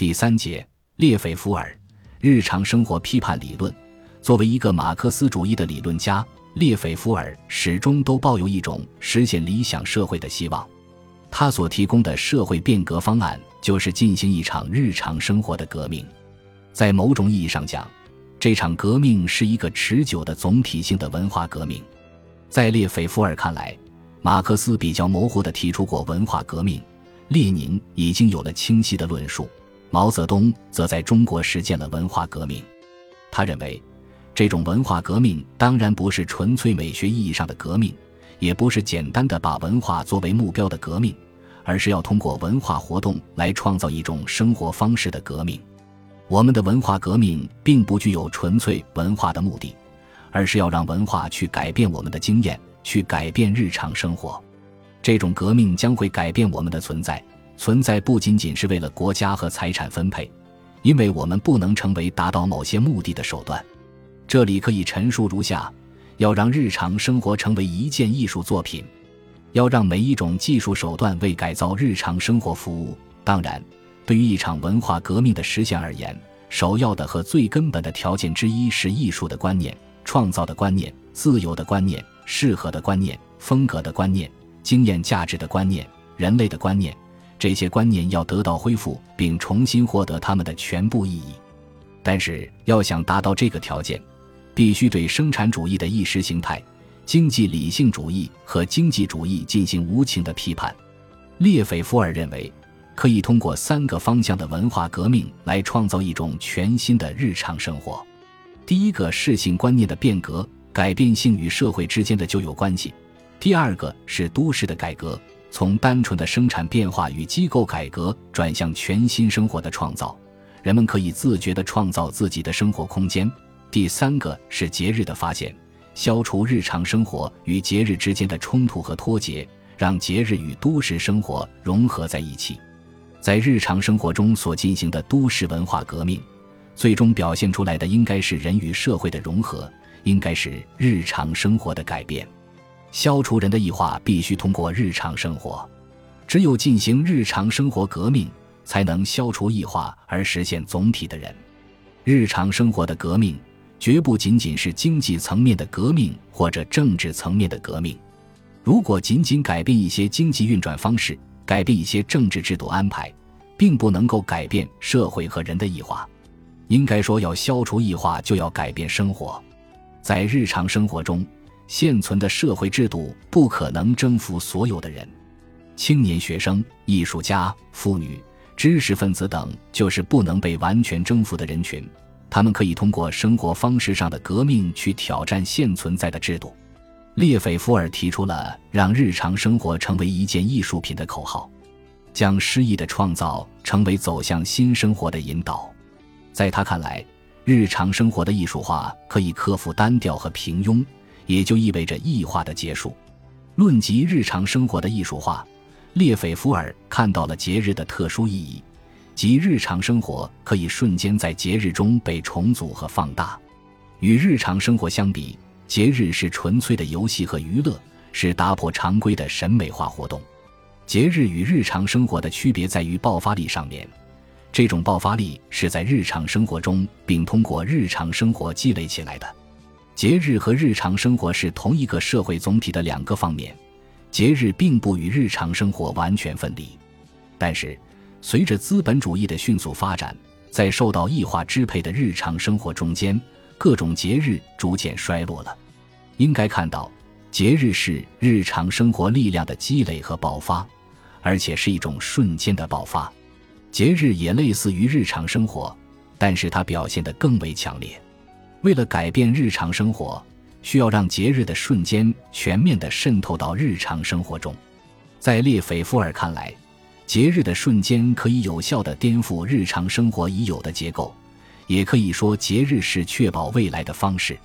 第三节，列斐福尔日常生活批判理论。作为一个马克思主义的理论家，列斐福尔始终都抱有一种实现理想社会的希望。他所提供的社会变革方案，就是进行一场日常生活的革命。在某种意义上讲，这场革命是一个持久的总体性的文化革命。在列斐福尔看来，马克思比较模糊地提出过文化革命，列宁已经有了清晰的论述，毛泽东则在中国实践了文化革命。他认为，这种文化革命当然不是纯粹美学意义上的革命，也不是简单的把文化作为目标的革命，而是要通过文化活动来创造一种生活方式的革命。我们的文化革命并不具有纯粹文化的目的，而是要让文化去改变我们的经验，去改变日常生活。这种革命将会改变我们的存在，存在不仅仅是为了国家和财产分配，因为我们不能成为达到某些目的的手段。这里可以陈述如下：要让日常生活成为一件艺术作品，要让每一种技术手段为改造日常生活服务。当然。对于一场文化革命的实现而言，首要的和最根本的条件之一是艺术的观念、创造的观念、自由的观念、适合的观念、风格的观念、经验价值的观念、人类的观念。这些观念要得到恢复，并重新获得它们的全部意义。但是，要想达到这个条件，必须对生产主义的意识形态、经济理性主义和经济主义进行无情的批判。列斐夫尔认为。可以通过三个方向的文化革命来创造一种全新的日常生活。第一个是性观念的变革，改变性与社会之间的旧有关系；第二个是都市的改革，从单纯的生产变化与机构改革转向全新生活的创造，人们可以自觉地创造自己的生活空间；第三个是节日的发现，消除日常生活与节日之间的冲突和脱节，让节日与都市生活融合在一起。在日常生活中所进行的都市文化革命，最终表现出来的应该是人与社会的融合，应该是日常生活的改变。消除人的异化必须通过日常生活，只有进行日常生活革命，才能消除异化而实现总体的人。日常生活的革命绝不仅仅是经济层面的革命或者政治层面的革命。如果仅仅改变一些经济运转方式，改变一些政治制度安排，并不能够改变社会和人的异化。应该说，要消除异化，就要改变生活。在日常生活中，现存的社会制度不可能征服所有的人。青年学生、艺术家、妇女、知识分子等，就是不能被完全征服的人群。他们可以通过生活方式上的革命去挑战现存在的制度。列斐福尔提出了让日常生活成为一件艺术品的口号，将诗意的创造成为走向新生活的引导。在他看来，日常生活的艺术化可以克服单调和平庸，也就意味着异化的结束。论及日常生活的艺术化，列斐福尔看到了节日的特殊意义，即日常生活可以瞬间在节日中被重组和放大。与日常生活相比，节日是纯粹的游戏和娱乐，是打破常规的审美化活动。节日与日常生活的区别在于爆发力上面，这种爆发力是在日常生活中，并通过日常生活积累起来的。节日和日常生活是同一个社会总体的两个方面，节日并不与日常生活完全分离。但是，随着资本主义的迅速发展，在受到异化支配的日常生活中间。各种节日逐渐衰落了，应该看到，节日是日常生活力量的积累和爆发，而且是一种瞬间的爆发。节日也类似于日常生活，但是它表现得更为强烈。为了改变日常生活，需要让节日的瞬间全面地渗透到日常生活中。在列斐夫尔看来，节日的瞬间可以有效地颠覆日常生活已有的结构。也可以说，节日是确保未来的方式。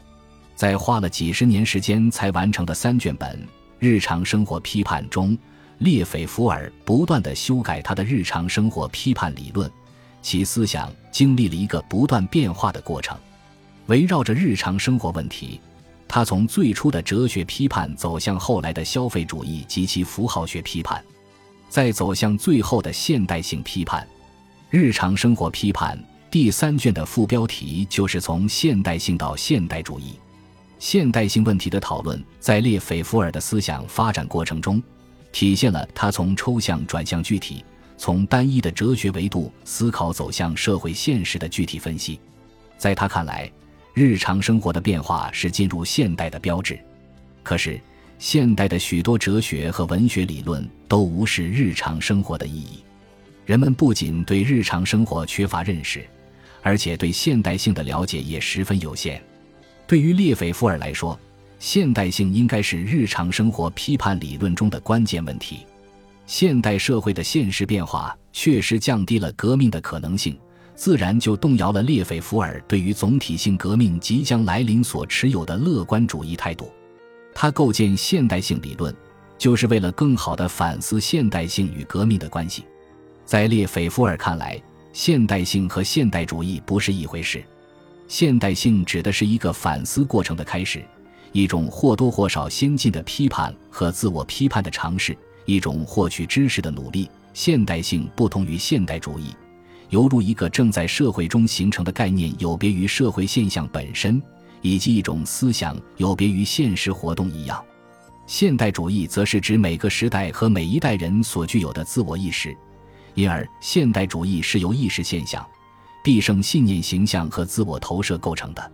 在花了几十年时间才完成的三卷本《日常生活批判》中，列斐福尔不断地修改他的日常生活批判理论，其思想经历了一个不断变化的过程。围绕着日常生活问题，他从最初的哲学批判走向后来的消费主义及其符号学批判，再走向最后的现代性批判。日常生活批判第三卷的副标题就是从现代性到现代主义。现代性问题的讨论，在列斐福尔的思想发展过程中，体现了他从抽象转向具体，从单一的哲学维度思考走向社会现实的具体分析。在他看来，日常生活的变化是进入现代的标志。可是，现代的许多哲学和文学理论都无视日常生活的意义。人们不仅对日常生活缺乏认识，而且对现代性的了解也十分有限。对于列斐福尔来说，现代性应该是日常生活批判理论中的关键问题。现代社会的现实变化确实降低了革命的可能性，自然就动摇了列斐福尔对于总体性革命即将来临所持有的乐观主义态度。他构建现代性理论，就是为了更好地反思现代性与革命的关系。在列斐福尔看来，现代性和现代主义不是一回事。现代性指的是一个反思过程的开始，一种或多或少先进的批判和自我批判的尝试，一种获取知识的努力。现代性不同于现代主义，犹如一个正在社会中形成的概念有别于社会现象本身，以及一种思想有别于现实活动一样。现代主义则是指每个时代和每一代人所具有的自我意识，因而现代主义是由意识现象。必胜信念形象和自我投射构成的，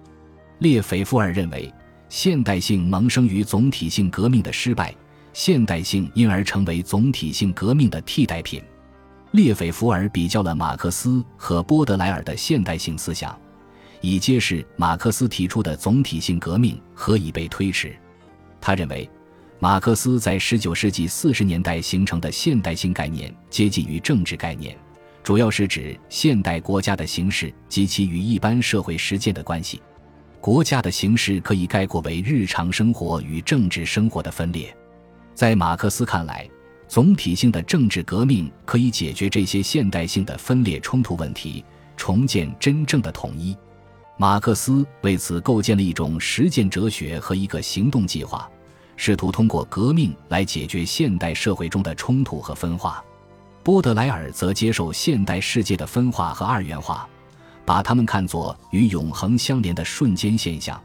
列斐福尔认为，现代性萌生于总体性革命的失败，现代性因而成为总体性革命的替代品。列斐福尔比较了马克思和波德莱尔的现代性思想，以揭示马克思提出的总体性革命何以被推迟。他认为，马克思在19世纪40年代形成的现代性概念接近于政治概念。主要是指现代国家的形式及其与一般社会实践的关系。国家的形式可以概括为日常生活与政治生活的分裂。在马克思看来，总体性的政治革命可以解决这些现代性的分裂冲突问题，重建真正的统一。马克思为此构建了一种实践哲学和一个行动计划，试图通过革命来解决现代社会中的冲突和分化。波德莱尔则接受现代世界的分化和二元化，把它们看作与永恒相连的瞬间现象，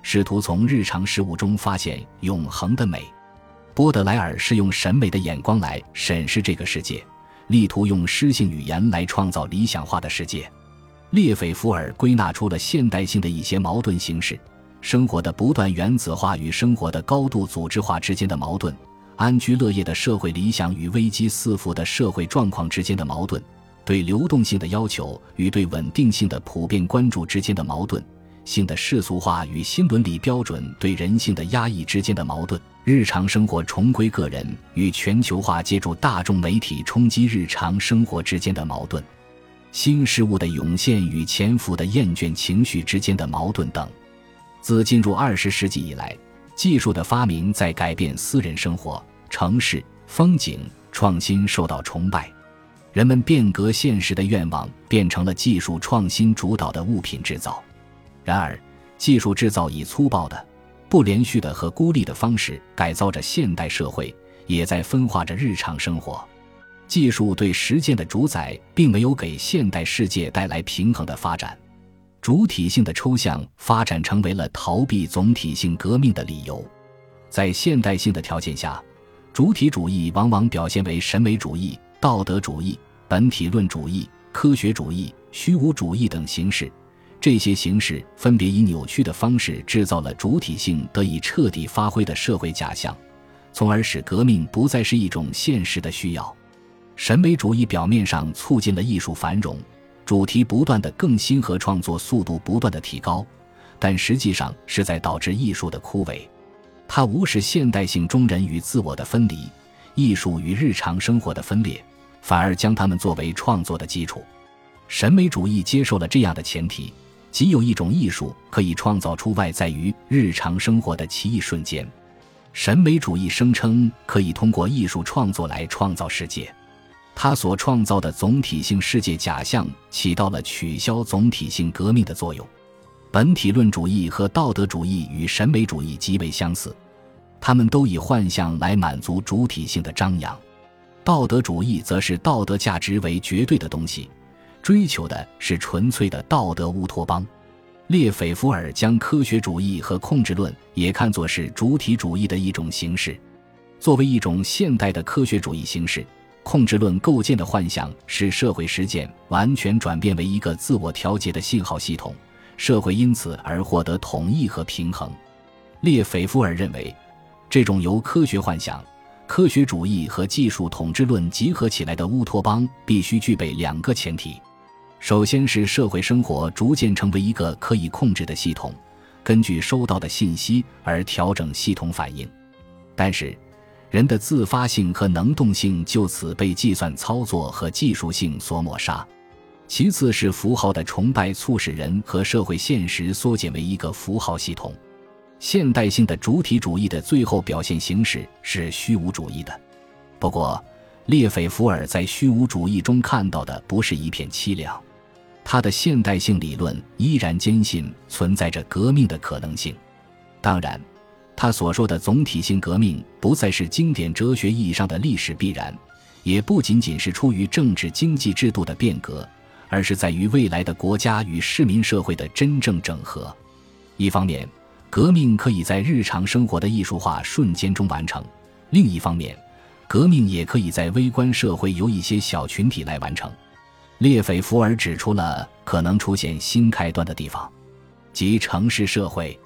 试图从日常事物中发现永恒的美。波德莱尔是用审美的眼光来审视这个世界，力图用诗性语言来创造理想化的世界。列斐福尔归纳出了现代性的一些矛盾形式：生活的不断原子化与生活的高度组织化之间的矛盾。安居乐业的社会理想与危机四伏的社会状况之间的矛盾，对流动性的要求与对稳定性的普遍关注之间的矛盾，性的世俗化与新伦理标准对人性的压抑之间的矛盾，日常生活重归个人与全球化借助大众媒体冲击日常生活之间的矛盾，新事物的涌现与潜伏的厌倦情绪之间的矛盾等。自进入二十世纪以来，技术的发明在改变私人生活。城市风景创新受到崇拜，人们变革现实的愿望变成了技术创新主导的物品制造。然而，技术制造以粗暴的、不连续的和孤立的方式改造着现代社会，也在分化着日常生活。技术对实践的主宰，并没有给现代世界带来平衡的发展。主体性的抽象发展成为了逃避总体性革命的理由。在现代性的条件下。主体主义往往表现为审美主义、道德主义、本体论主义、科学主义、虚无主义等形式。这些形式分别以扭曲的方式制造了主体性得以彻底发挥的社会假象，从而使革命不再是一种现实的需要。审美主义表面上促进了艺术繁荣，主题不断的更新和创作速度不断的提高，但实际上是在导致艺术的枯萎。它无视现代性中人与自我的分离，艺术与日常生活的分裂，反而将它们作为创作的基础。审美主义接受了这样的前提，即有一种艺术可以创造出外在于日常生活的奇异瞬间。审美主义声称可以通过艺术创作来创造世界，他所创造的总体性世界假象起到了取消总体性革命的作用。本体论主义和道德主义与审美主义极为相似，他们都以幻象来满足主体性的张扬。道德主义则是道德价值为绝对的东西，追求的是纯粹的道德乌托邦。列斐福尔将科学主义和控制论也看作是主体主义的一种形式。作为一种现代的科学主义形式，控制论构建的幻想使社会实践完全转变为一个自我调节的信号系统，社会因此而获得统一和平衡。列斐福尔认为，这种由科学幻想、科学主义和技术统治论集合起来的乌托邦必须具备两个前提。首先是社会生活逐渐成为一个可以控制的系统，根据收到的信息而调整系统反应。但是，人的自发性和能动性就此被计算操作和技术性所抹杀。其次是符号的崇拜促使人和社会现实缩减为一个符号系统。现代性的主体主义的最后表现形式是虚无主义的。不过，列斐福尔在虚无主义中看到的不是一片凄凉。他的现代性理论依然坚信存在着革命的可能性。当然，他所说的总体性革命不再是经典哲学意义上的历史必然，也不仅仅是出于政治经济制度的变革，而是在于未来的国家与市民社会的真正整合。一方面，革命可以在日常生活的艺术化瞬间中完成；另一方面，革命也可以在微观社会由一些小群体来完成。列斐福尔指出了可能出现新开端的地方，即城市社会。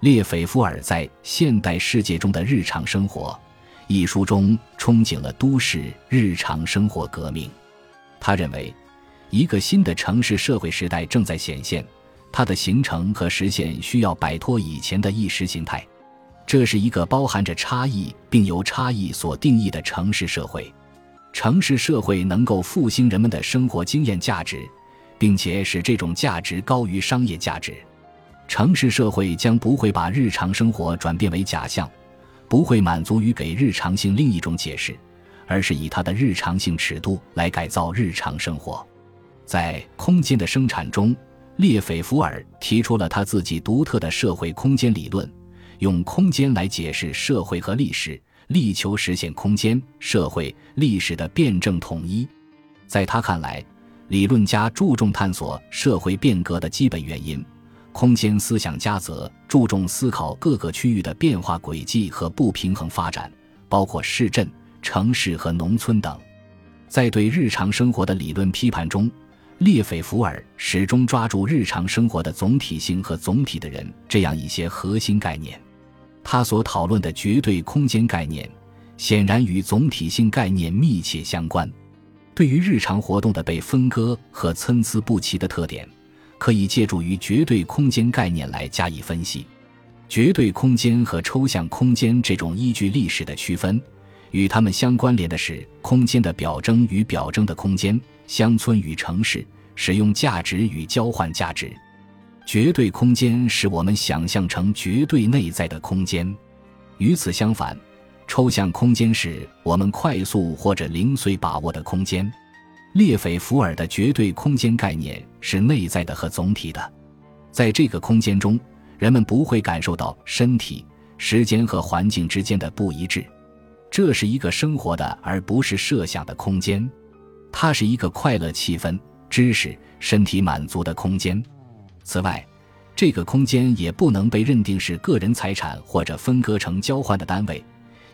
列斐福尔在《现代世界中的日常生活》一书中憧憬了都市日常生活革命。他认为，一个新的城市社会时代正在显现，它的形成和实现需要摆脱以前的意识形态。这是一个包含着差异并由差异所定义的城市社会。城市社会能够复兴人们的生活经验价值，并且使这种价值高于商业价值。城市社会将不会把日常生活转变为假象，不会满足于给日常性另一种解释，而是以它的日常性尺度来改造日常生活。在空间的生产中，列斐福尔提出了他自己独特的社会空间理论，用空间来解释社会和历史。力求实现空间、社会、历史的辩证统一。在他看来，理论家注重探索社会变革的基本原因，空间思想家则注重思考各个区域的变化轨迹和不平衡发展，包括市镇、城市和农村等。在对日常生活的理论批判中，列斐福尔始终抓住日常生活的总体性和总体的人这样一些核心概念。他所讨论的绝对空间概念，显然与总体性概念密切相关。对于日常活动的被分割和参差不齐的特点，可以借助于绝对空间概念来加以分析。绝对空间和抽象空间这种依据历史的区分，与它们相关联的是空间的表征与表征的空间、乡村与城市、使用价值与交换价值。绝对空间使我们想象成绝对内在的空间，与此相反，抽象空间是我们快速或者零碎把握的空间。列斐福尔的绝对空间概念是内在的和总体的，在这个空间中，人们不会感受到身体、时间和环境之间的不一致。这是一个生活的而不是设想的空间，它是一个快乐气氛、知识、身体满足的空间。此外，这个空间也不能被认定是个人财产或者分割成交换的单位，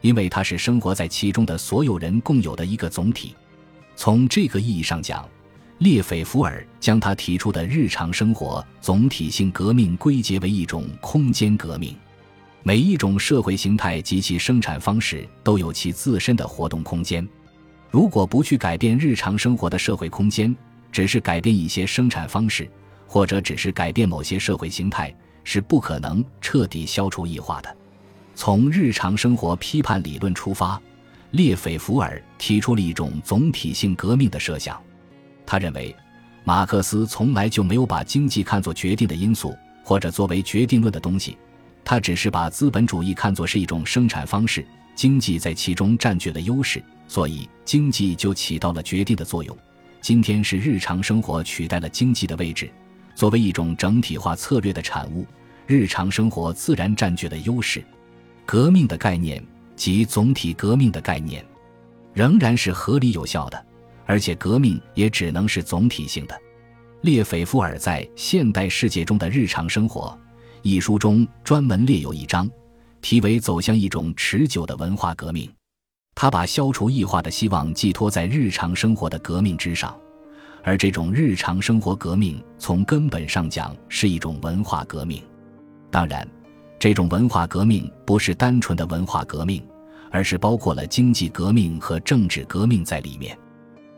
因为它是生活在其中的所有人共有的一个总体。从这个意义上讲，列斐福尔将他提出的日常生活总体性革命归结为一种空间革命。每一种社会形态及其生产方式都有其自身的活动空间。如果不去改变日常生活的社会空间，只是改变一些生产方式。或者只是改变某些社会形态，是不可能彻底消除异化的。从日常生活批判理论出发，列斐福尔提出了一种总体性革命的设想。他认为，马克思从来就没有把经济看作决定的因素，或者作为决定论的东西。他只是把资本主义看作是一种生产方式，经济在其中占据了优势，所以经济就起到了决定的作用。今天是日常生活取代了经济的位置。作为一种整体化策略的产物，日常生活自然占据了优势。革命的概念及总体革命的概念，仍然是合理有效的，而且革命也只能是总体性的。列斐福尔在《现代世界中的日常生活》一书中专门列有一章，题为“走向一种持久的文化革命”。他把消除异化的希望寄托在日常生活的革命之上，而这种日常生活革命从根本上讲是一种文化革命。当然，这种文化革命不是单纯的文化革命，而是包括了经济革命和政治革命在里面。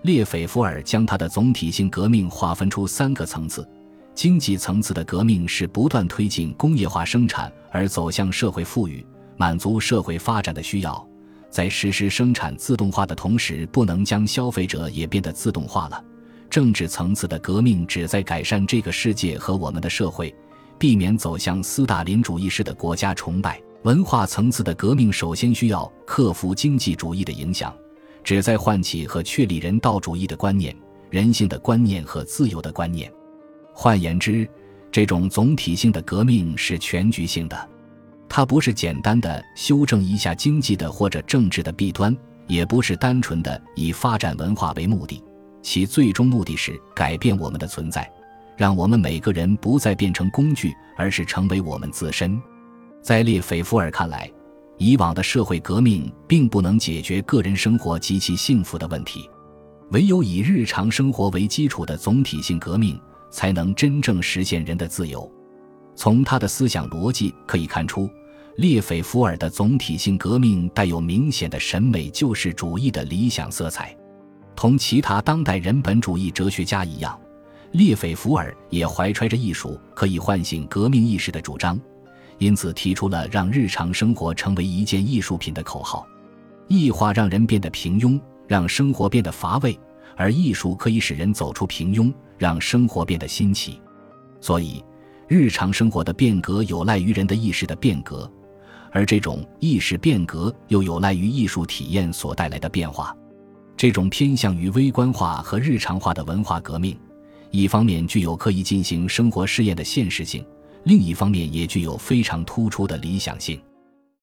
列斐福尔将他的总体性革命划分出三个层次：经济层次的革命是不断推进工业化生产而走向社会富裕，满足社会发展的需要；在实施生产自动化的同时，不能将消费者也变得自动化了。政治层次的革命旨在改善这个世界和我们的社会，避免走向斯大林主义式的国家崇拜。文化层次的革命首先需要克服经济主义的影响。旨在唤起和确立人道主义的观念、人性的观念和自由的观念。换言之，这种总体性的革命是全局性的，它不是简单的修正一下经济的或者政治的弊端，也不是单纯的以发展文化为目的。其最终目的是改变我们的存在，让我们每个人不再变成工具，而是成为我们自身。在列斐福尔看来。以往的社会革命并不能解决个人生活及其幸福的问题，唯有以日常生活为基础的总体性革命，才能真正实现人的自由。从他的思想逻辑可以看出，列斐福尔的总体性革命带有明显的审美救世主义的理想色彩。同其他当代人本主义哲学家一样，列斐福尔也怀揣着艺术可以唤醒革命意识的主张。因此，提出了让日常生活成为一件艺术品的口号。异化让人变得平庸，让生活变得乏味；而艺术可以使人走出平庸，让生活变得新奇。所以，日常生活的变革有赖于人的意识的变革，而这种意识变革又有赖于艺术体验所带来的变化。这种偏向于微观化和日常化的文化革命，一方面具有可以进行生活试验的现实性。另一方面，也具有非常突出的理想性。